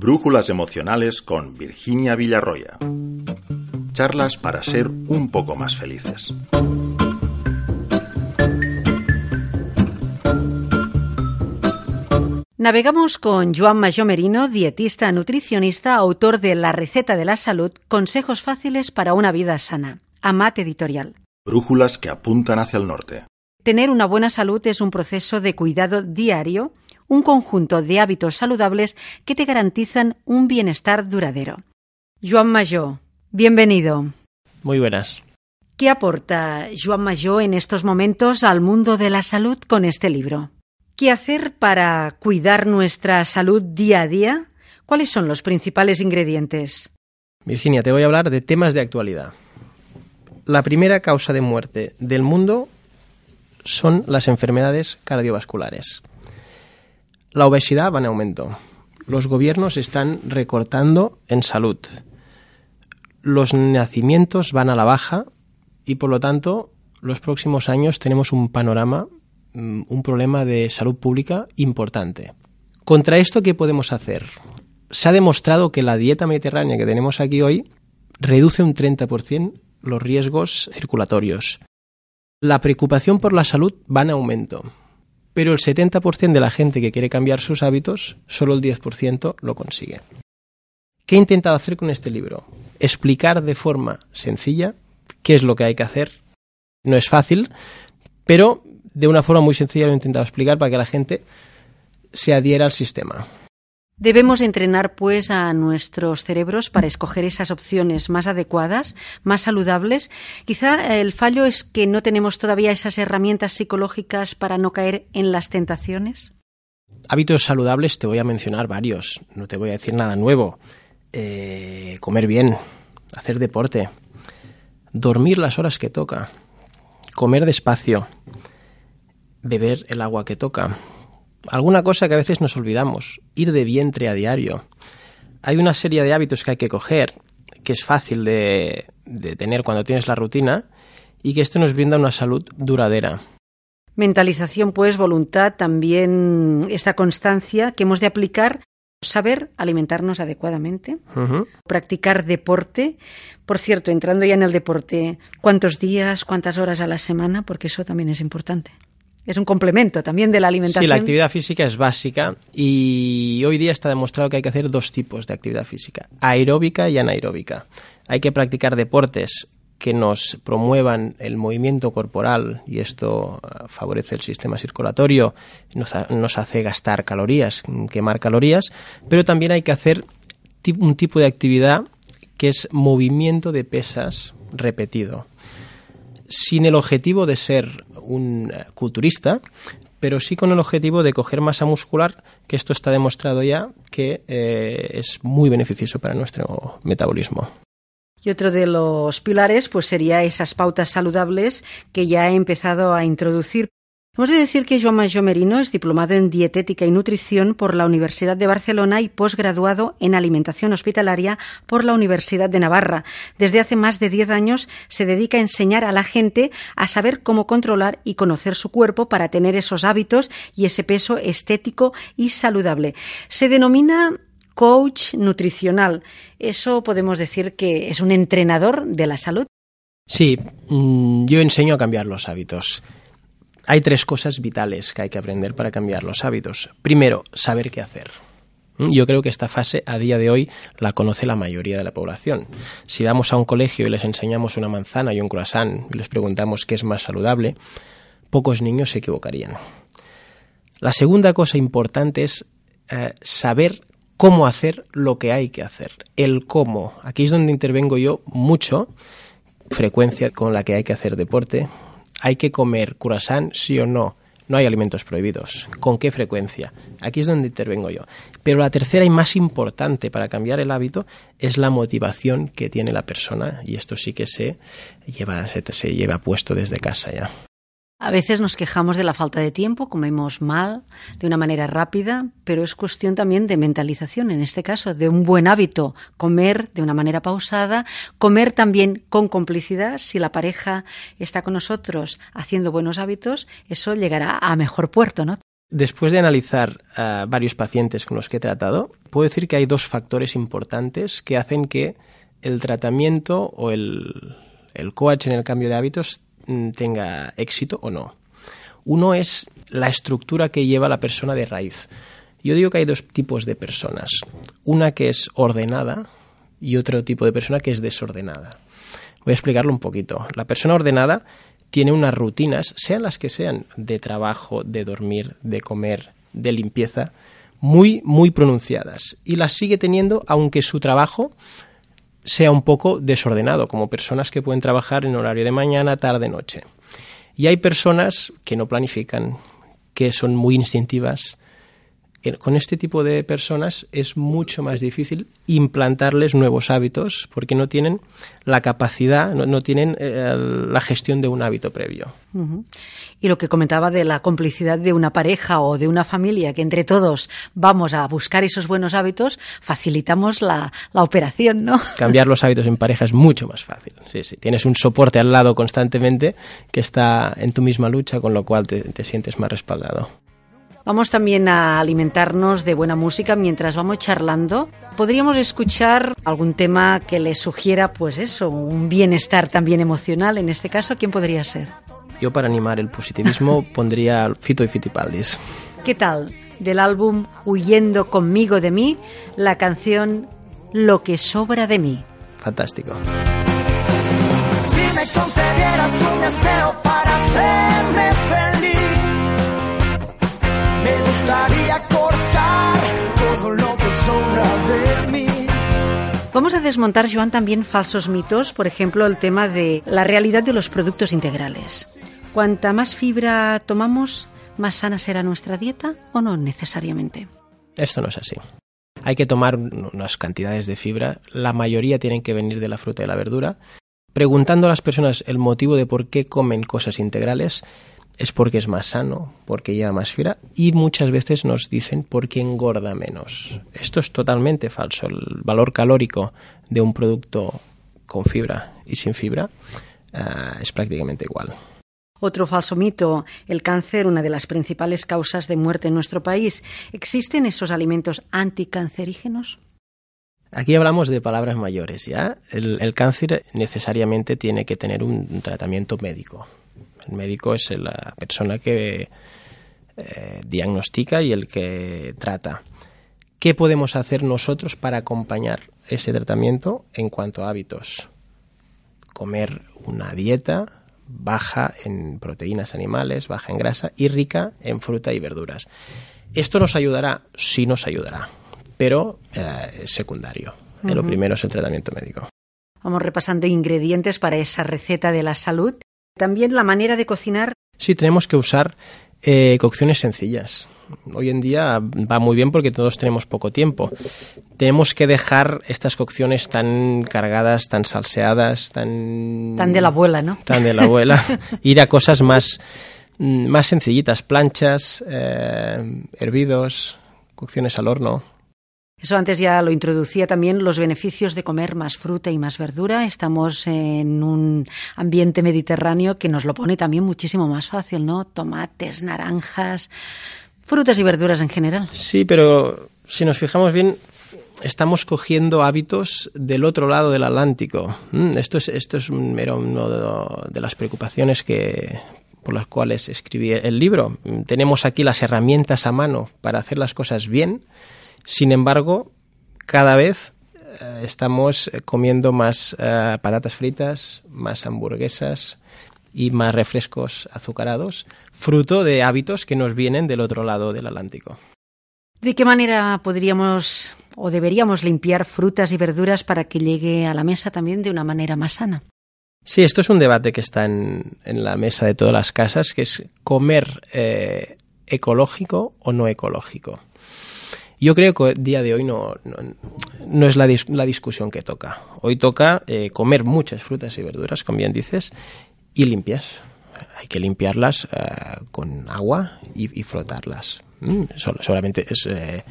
Brújulas emocionales con Virginia Villarroya. Charlas para ser un poco más felices. Navegamos con Joan Major Merino, dietista nutricionista, autor de La receta de la salud, consejos fáciles para una vida sana. Amat Editorial. Brújulas que apuntan hacia el norte. Tener una buena salud es un proceso de cuidado diario, un conjunto de hábitos saludables que te garantizan un bienestar duradero. Joan Major, bienvenido. Muy buenas. ¿Qué aporta Joan Major en estos momentos al mundo de la salud con este libro? ¿Qué hacer para cuidar nuestra salud día a día? ¿Cuáles son los principales ingredientes? Virginia, te voy a hablar de temas de actualidad. La primera causa de muerte del mundo son las enfermedades cardiovasculares. La obesidad va en aumento. Los gobiernos están recortando en salud. Los nacimientos van a la baja y por lo tanto los próximos años tenemos un panorama Mm, un problema de salud pública importante. Contra esto, ¿qué podemos hacer? Se ha demostrado que la dieta mediterránea que tenemos aquí hoy reduce un 30% los riesgos circulatorios. La preocupación por la salud va en aumento, pero el 70% de la gente que quiere cambiar sus hábitos, solo el 10% lo consigue. ¿Qué he intentado hacer con este libro? Explicar de forma sencilla qué es lo que hay que hacer. No es fácil, pero de una forma muy sencilla lo he intentado explicar para que la gente se adhiera al sistema. Debemos entrenar, pues, a nuestros cerebros para escoger esas opciones más adecuadas, más saludables. Quizá el fallo es que no tenemos todavía esas herramientas psicológicas para no caer en las tentaciones. Hábitos saludables te voy a mencionar varios, no te voy a decir nada nuevo. Eh, comer bien, hacer deporte, dormir las horas que toca, comer despacio, beber el agua que toca. Alguna cosa que a veces nos olvidamos, ir de vientre a diario. Hay una serie de hábitos que hay que coger, que es fácil de, de tener cuando tienes la rutina y que esto nos brinda una salud duradera. Mentalización, pues, voluntad, también esta constancia que hemos de aplicar saber alimentarnos adecuadamente, practicar deporte. Por cierto, entrando ya en el deporte, ¿cuántos días, cuántas horas a la semana? Porque eso también es importante es un complemento también de la alimentación. Sí, la actividad física es básica y hoy día está demostrado que hay que hacer dos tipos de actividad física, aeróbica y anaeróbica. Hay que practicar deportes que nos promuevan el movimiento corporal y esto uh, favorece el sistema circulatorio, nos, nos hace gastar calorías, quemar calorías, pero también hay que hacer un tipo de actividad que es movimiento de pesas repetido sin el objetivo de ser un eh, culturista, pero sí con el objetivo de coger masa muscular, que esto está demostrado ya que eh, es muy beneficioso para nuestro metabolismo. Y otro de los pilares pues sería esas pautas saludables que ya he empezado a introducir Hemos de decir que Joan Major Merino es diplomado en dietética y nutrición por la Universidad de Barcelona y posgraduado en alimentación hospitalaria por la Universidad de Navarra. Desde hace más de diez años se dedica a enseñar a la gente a saber cómo controlar y conocer su cuerpo para tener esos hábitos y ese peso estético y saludable. Se denomina coach nutricional. Eso podemos decir que es un entrenador de la salud. Sí, mm, yo enseño a cambiar los hábitos. Hay tres cosas vitales que hay que aprender para cambiar los hábitos. Primero, saber qué hacer. ¿Mm? Yo creo que esta fase a día de hoy la conoce la mayoría de la población. Si vamos a un colegio y les enseñamos una manzana y un croissant y les preguntamos qué es más saludable, pocos niños se equivocarían. La segunda cosa importante es eh, saber cómo hacer lo que hay que hacer. El cómo. Aquí es donde intervengo yo mucho. Frecuencia con la que hay que hacer deporte, ¿Hay que comer croissant, sí o no? No hay alimentos prohibidos. ¿Con qué frecuencia? Aquí es donde intervengo yo. Pero la tercera y más importante para cambiar el hábito es la motivación que tiene la persona y esto sí que se lleva, se, se lleva puesto desde casa ya. A veces nos quejamos de la falta de tiempo, comemos mal, de una manera rápida, pero es cuestión también de mentalización, en este caso, de un buen hábito, comer de una manera pausada, comer también con complicidad. Si la pareja está con nosotros haciendo buenos hábitos, eso llegará a mejor puerto, ¿no? Después de analizar varios pacientes con los que he tratado, puedo decir que hay dos factores importantes que hacen que el tratamiento o el, el coach en el cambio de hábitos tenga éxito o no. Uno es la estructura que lleva la persona de raíz. Yo digo que hay dos tipos de personas. Una que es ordenada y otro tipo de persona que es desordenada. Voy a explicarlo un poquito. La persona ordenada tiene unas rutinas, sean las que sean, de trabajo, de dormir, de comer, de limpieza, muy, muy pronunciadas. Y las sigue teniendo aunque su trabajo sea un poco desordenado, como personas que pueden trabajar en horario de mañana, tarde, noche. Y hay personas que no planifican, que son muy instintivas, con este tipo de personas es mucho más difícil implantarles nuevos hábitos porque no tienen la capacidad, no, tienen eh, la gestión de un hábito previo. Y lo que comentaba de la complicidad de una pareja o de una familia, que entre todos vamos a buscar esos buenos hábitos, facilitamos la, operación, ¿no? Cambiar los hábitos en pareja es mucho más fácil. Sí, sí. Tienes un soporte al lado constantemente que está en tu misma lucha, con lo cual te sientes más respaldado. Vamos también a alimentarnos de buena música mientras vamos charlando. Podríamos escuchar algún tema que le sugiera, pues eso, un bienestar también emocional. En este caso, ¿quién podría ser? Yo para animar el positivismo pondría Fito y Fitipaldis. ¿Qué tal? Del álbum Huyendo conmigo de mí, la canción Lo que sobra de mí. Fantástico. Si me concedieras un deseo para hacerme feliz gustaría cortar todo lo que sobra de mí. Vamos a desmontar, Joan, también falsos mitos, por ejemplo, el tema de la realidad de los productos integrales. Cuanta más fibra tomamos, más sana será nuestra dieta o no necesariamente. Esto no es así. Hay que tomar unas cantidades de fibra, la mayoría tienen que venir de la fruta y la verdura. Preguntando a las personas el motivo de por qué comen cosas integrales, es porque es más sano, porque lleva más fibra y muchas veces nos dicen porque engorda menos. Esto es totalmente falso. El valor calórico de un producto con fibra y sin fibra eh, es prácticamente igual. Otro falso mito, el cáncer, una de las principales causas de muerte en nuestro país. ¿Existen esos alimentos anticancerígenos? Aquí hablamos de palabras mayores, ¿ya? el cáncer necesariamente tiene que tener un tratamiento médico el médico es la persona que eh, diagnostica y el que trata. ¿Qué podemos hacer nosotros para acompañar ese tratamiento en cuanto a hábitos? Comer una dieta baja en proteínas animales, baja en grasa y rica en fruta y verduras. ¿Esto nos ayudará? Sí nos ayudará, pero eh, es secundario. Lo primero es el tratamiento médico. Vamos repasando ingredientes para esa receta de la salud también la manera de cocinar. Sí, tenemos que usar eh, cocciones sencillas. Hoy en día va muy bien porque todos tenemos poco tiempo. Tenemos que dejar estas cocciones tan cargadas, tan salseadas, tan... Tan de la abuela, ¿no? Tan de la abuela. Ir a cosas más, mm, más sencillitas, planchas, eh, hervidos, cocciones al horno. Eso antes ya lo introducía también los beneficios de comer más fruta y más verdura. Estamos en un ambiente mediterráneo que nos lo pone también muchísimo más fácil, ¿no? Tomates, naranjas, frutas y verduras en general. Sí, pero si nos fijamos bien, estamos cogiendo hábitos del otro lado del Atlántico. Mm, esto es, esto es era una de las preocupaciones que por las cuales escribí el libro. Tenemos aquí las herramientas a mano para hacer las cosas bien sin embargo, cada vez eh, estamos eh, comiendo más eh, patatas fritas, más hamburguesas y más refrescos azucarados, fruto de hábitos que nos vienen del otro lado del Atlántico. ¿De qué manera podríamos o deberíamos limpiar frutas y verduras para que llegue a la mesa también de una manera más sana? Sí, esto es un debate que está en, la mesa de todas las casas, que es comer ecológico o no ecológico. Yo creo que día de hoy no, no, es la, la, discusión que toca. Hoy toca eh, comer muchas frutas y verduras, como bien dices, y limpias. Hay que limpiarlas eh, con agua y, frotarlas. Mm, solamente es eh,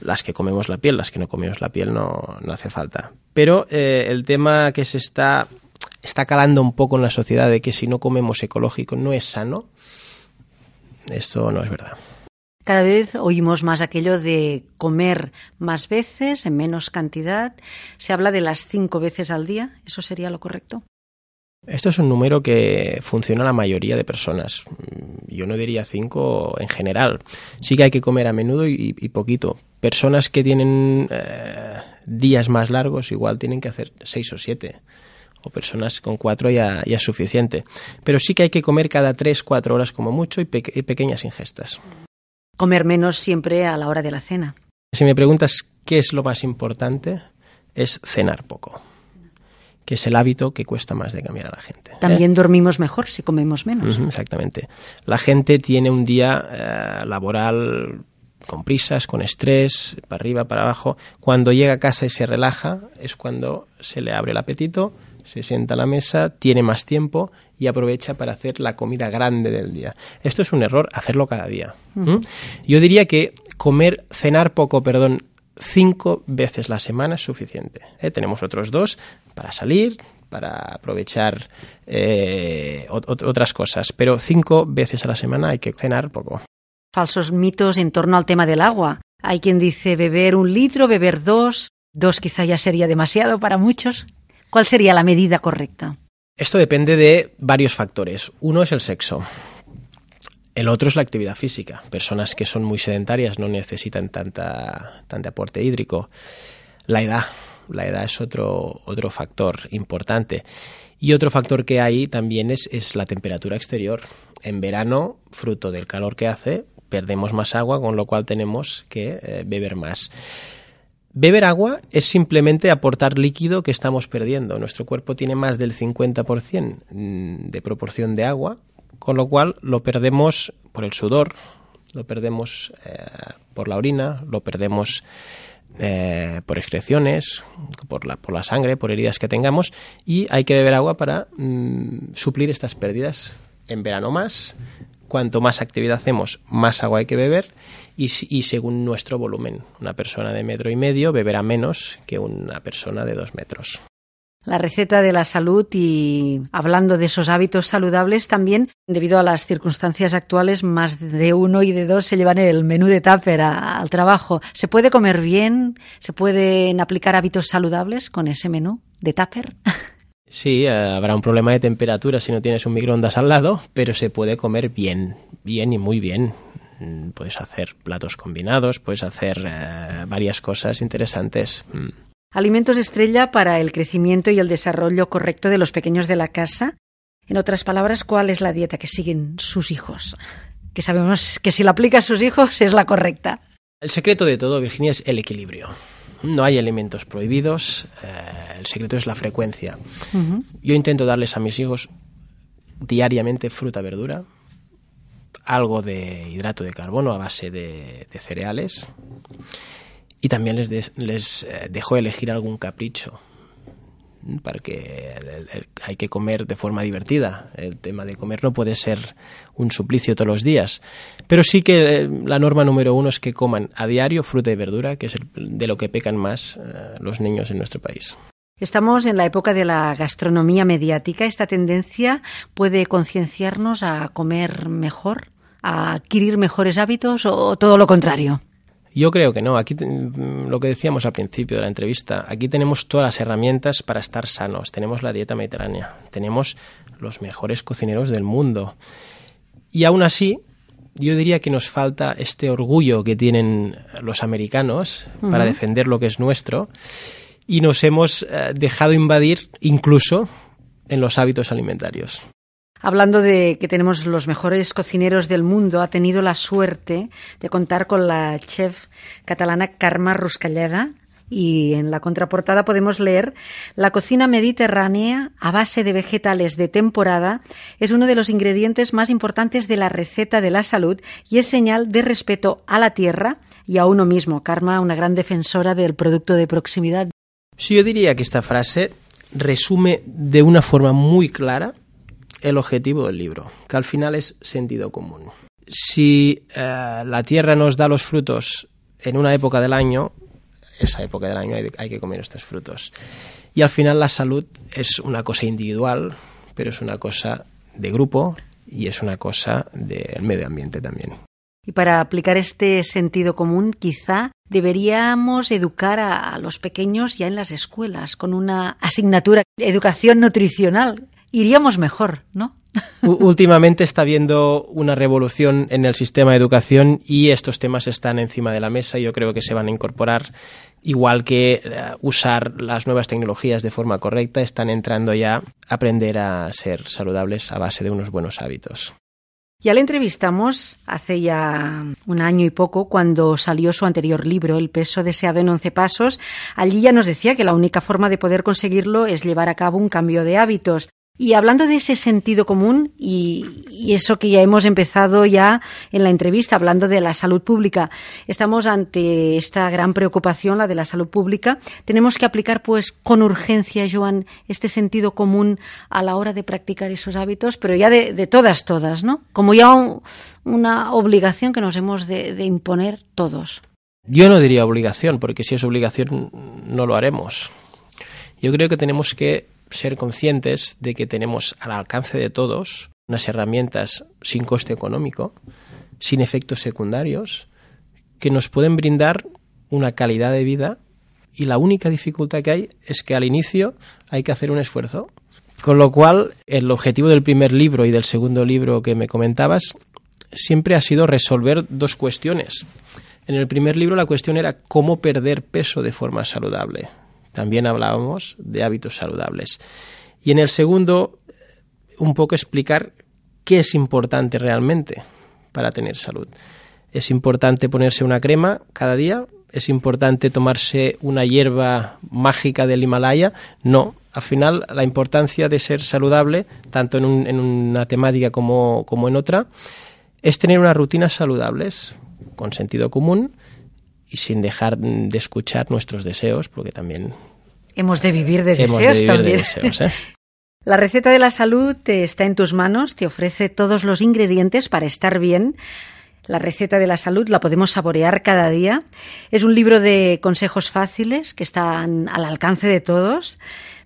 las que comemos la piel, las que no comemos la piel no, no hace falta. Pero el tema que se está, está calando un poco en la sociedad de que si no comemos ecológico no es sano, esto no es verdad. Cada vez oímos más aquello de comer más veces, en menos cantidad. Se habla de las cinco veces al día. ¿Eso sería lo correcto? Esto es un número que funciona a la mayoría de personas. Yo no diría cinco en general. Sí que hay que comer a menudo y, poquito. Personas que tienen eh, días más largos igual tienen que hacer seis o siete. O personas con cuatro ya, es suficiente. Pero sí que hay que comer cada tres, cuatro horas como mucho y, y pequeñas ingestas. Comer menos siempre a la hora de la cena. Si me preguntas qué es lo más importante, es cenar poco que es el hábito que cuesta más de cambiar a la gente. También ¿eh? dormimos mejor si comemos menos. Uh -huh, exactamente. La gente tiene un día eh, laboral con prisas, con estrés, para arriba, para abajo. Cuando llega a casa y se relaja, es cuando se le abre el apetito, se sienta a la mesa, tiene más tiempo y aprovecha para hacer la comida grande del día. Esto es un error, hacerlo cada día. ¿Mm? Yo diría que comer, cenar poco, perdón, cinco veces la semana es suficiente. ¿eh? Tenemos otros dos para salir, para aprovechar eh, otras cosas, pero cinco veces a la semana hay que cenar poco. Falsos mitos en torno al tema del agua. Hay quien dice beber un litro, beber dos, dos quizá ya sería demasiado para muchos. ¿Cuál sería la medida correcta? Esto depende de varios factores. Uno es el sexo. El otro es la actividad física. Personas que son muy sedentarias no necesitan tanta, tanto aporte hídrico. La edad. La edad es otro, otro factor importante. Y otro factor que hay también es, es la temperatura exterior. En verano, fruto del calor que hace, perdemos más agua, con lo cual tenemos que eh, beber más. Beber agua es simplemente aportar líquido que estamos perdiendo. Nuestro cuerpo tiene más del 50% de proporción de agua, con lo cual lo perdemos por el sudor, lo perdemos eh, por la orina, lo perdemos eh, por excreciones, por la, por la sangre, por heridas que tengamos y hay que beber agua para mm, suplir estas pérdidas. En verano más, cuanto más actividad hacemos, más agua hay que beber y, y, según nuestro volumen. Una persona de metro y medio beberá menos que una persona de dos metros. La receta de la salud y hablando de esos hábitos saludables también, debido a las circunstancias actuales, más de uno y de dos se llevan el menú de tupper a, al trabajo. ¿Se puede comer bien? ¿Se pueden aplicar hábitos saludables con ese menú de tupper? Sí, eh, habrá un problema de temperatura si no tienes un microondas al lado, pero se puede comer bien, bien y muy bien. Puedes hacer platos combinados, puedes hacer eh, varias cosas interesantes. Mm. Alimentos estrella para el crecimiento y el desarrollo correcto de los pequeños de la casa. En otras palabras, ¿cuál es la dieta que siguen sus hijos? Que sabemos que si la aplica a sus hijos es la correcta. El secreto de todo, Virginia, es el equilibrio. No hay alimentos prohibidos, eh, el secreto es la frecuencia. Uh -huh. Yo intento darles a mis hijos diariamente fruta, verdura, algo de hidrato de carbono a base de, cereales y también les, les eh, dejo elegir algún capricho para que hay que comer de forma divertida. El tema de comer no puede ser un suplicio todos los días. Pero sí que eh, la norma número uno es que coman a diario fruta y verdura, que es el, de lo que pecan más eh, los niños en nuestro país. Estamos en la época de la gastronomía mediática. ¿Esta tendencia puede concienciarnos a comer mejor, a adquirir mejores hábitos o todo lo contrario? Yo creo que no. Aquí lo que decíamos al principio de la entrevista, aquí tenemos todas las herramientas para estar sanos. Tenemos la dieta mediterránea, tenemos los mejores cocineros del mundo. Y aún así, yo diría que nos falta este orgullo que tienen los americanos uh -huh. para defender lo que es nuestro y nos hemos eh, dejado invadir incluso en los hábitos alimentarios. Hablando de que tenemos los mejores cocineros del mundo, ha tenido la suerte de contar con la chef catalana Carme Ruscalleda y en la contraportada podemos leer la cocina mediterránea a base de vegetales de temporada es uno de los ingredientes más importantes de la receta de la salud y es señal de respeto a la tierra y a uno mismo. Karma, una gran defensora del producto de proximidad. Sí, yo diría que esta frase resume de una forma muy clara el objetivo del libro, que al final es sentido común. Si eh, la tierra nos da los frutos en una época del año, esa época del año hay, hay, que comer estos frutos. Y al final la salud es una cosa individual, pero es una cosa de grupo y es una cosa del medio ambiente también. Y para aplicar este sentido común, quizá deberíamos educar a, los pequeños ya en las escuelas, con una asignatura, educación nutricional. Iríamos mejor, ¿no? Últimamente está habiendo una revolución en el sistema de educación y estos temas están encima de la mesa y yo creo que se van a incorporar igual que eh, usar las nuevas tecnologías de forma correcta, están entrando ya a aprender a ser saludables a base de unos buenos hábitos. Ya le entrevistamos hace ya un año y poco cuando salió su anterior libro, El peso deseado en once pasos. Allí ya nos decía que la única forma de poder conseguirlo es llevar a cabo un cambio de hábitos. Y hablando de ese sentido común y, eso que ya hemos empezado ya en la entrevista, hablando de la salud pública, estamos ante esta gran preocupación, la de la salud pública. Tenemos que aplicar, pues, con urgencia, Joan, este sentido común a la hora de practicar esos hábitos, pero ya de, todas, todas, ¿no? Como ya una obligación que nos hemos de imponer todos. Yo no diría obligación, porque si es obligación no lo haremos. Yo creo que tenemos que ser conscientes de que tenemos al alcance de todos unas herramientas sin coste económico, sin efectos secundarios, que nos pueden brindar una calidad de vida y la única dificultad que hay es que al inicio hay que hacer un esfuerzo. Con lo cual, el objetivo del primer libro y del segundo libro que me comentabas siempre ha sido resolver dos cuestiones. En el primer libro la cuestión era cómo perder peso de forma saludable. También hablábamos de hábitos saludables. Y en el segundo, un poco explicar qué es importante realmente para tener salud. Es importante ponerse una crema cada día, es importante tomarse una hierba mágica del Himalaya. No, al final la importancia de ser saludable, tanto en, una temática como, como en otra, es tener unas rutinas saludables, con sentido común, y sin dejar de escuchar nuestros deseos, porque también... Hemos de vivir de deseos también. ¿eh? La receta de la salud está en tus manos, te ofrece todos los ingredientes para estar bien. La receta de la salud la podemos saborear cada día. Es un libro de consejos fáciles que están al alcance de todos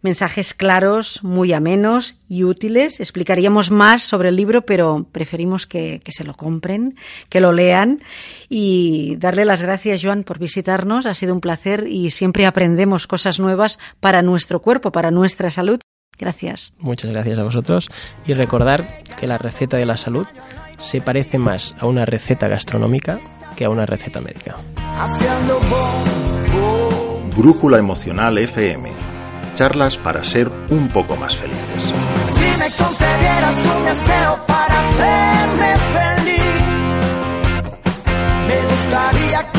mensajes claros, muy amenos y útiles. Explicaríamos más sobre el libro, pero preferimos que, se lo compren, que lo lean y darle las gracias, Joan, por visitarnos. Ha sido un placer y siempre aprendemos cosas nuevas para nuestro cuerpo, para nuestra salud. Gracias. Muchas gracias a vosotros y recordar que la receta de la salud se parece más a una receta gastronómica que a una receta médica. Brújula Emocional FM charlas para ser un poco más felices. Si me concedieras un deseo para hacerme feliz, me gustaría